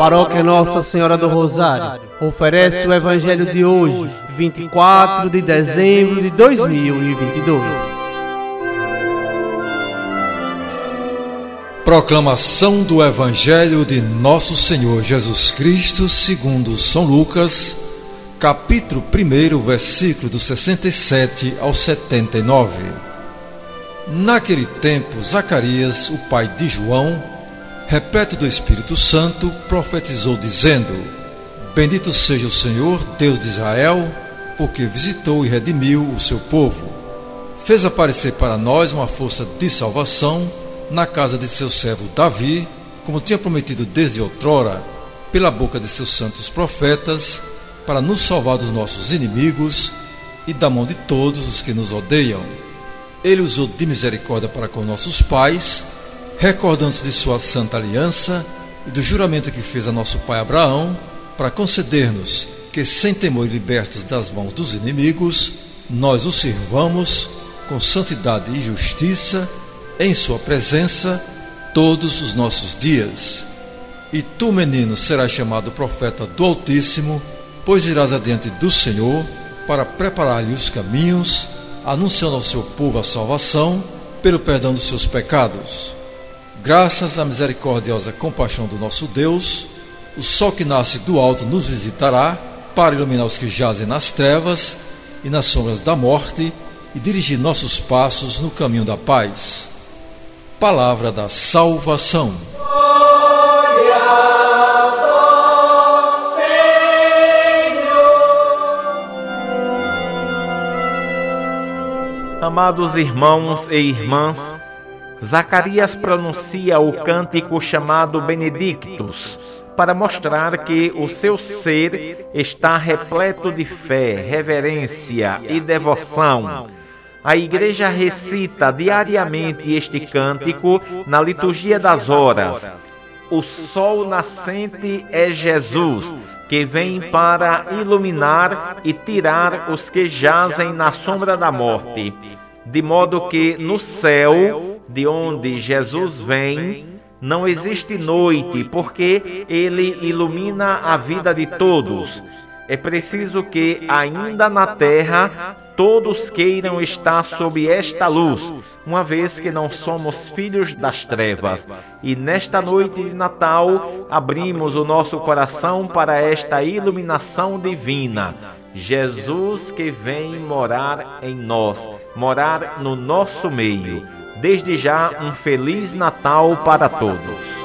Paróquia Nossa Senhora do Rosário oferece o Evangelho de hoje, 24 de dezembro de 2022. Proclamação do Evangelho de Nosso Senhor Jesus Cristo, segundo São Lucas, capítulo 1, versículo do 67 ao 79. Naquele tempo, Zacarias, o pai de João, repleto do Espírito Santo, profetizou dizendo: Bendito seja o Senhor, Deus de Israel, porque visitou e redimiu o seu povo. Fez aparecer para nós uma força de salvação na casa de seu servo Davi, como tinha prometido desde outrora, pela boca de seus santos profetas, para nos salvar dos nossos inimigos e da mão de todos os que nos odeiam. Ele usou de misericórdia para com nossos pais recordando-se de sua santa aliança e do juramento que fez a nosso pai Abraão, para conceder-nos que, sem temor e libertos das mãos dos inimigos, nós o sirvamos com santidade e justiça em Sua presença todos os nossos dias. E tu, menino, serás chamado profeta do Altíssimo, pois irás adiante do Senhor para preparar-lhe os caminhos, anunciando ao seu povo a salvação pelo perdão dos seus pecados Graças à misericordiosa compaixão do nosso Deus, o sol que nasce do alto nos visitará para iluminar os que jazem nas trevas e nas sombras da morte e dirigir nossos passos no caminho da paz. Palavra da salvação. Amados irmãos e irmãs, Zacarias pronuncia o cântico chamado Benedictus, para mostrar que o seu ser está repleto de fé, reverência e devoção. A igreja recita diariamente este cântico na liturgia das horas. O sol nascente é Jesus, que vem para iluminar e tirar os que jazem na sombra da morte, de modo que no céu de onde Jesus vem, não existe noite, porque ele ilumina a vida de todos. É preciso que, ainda na terra, todos queiram estar sob esta luz, uma vez que não somos filhos das trevas. E nesta noite de Natal, abrimos o nosso coração para esta iluminação divina. Jesus que vem morar em nós, morar no nosso meio. Desde já, um Feliz Natal para todos.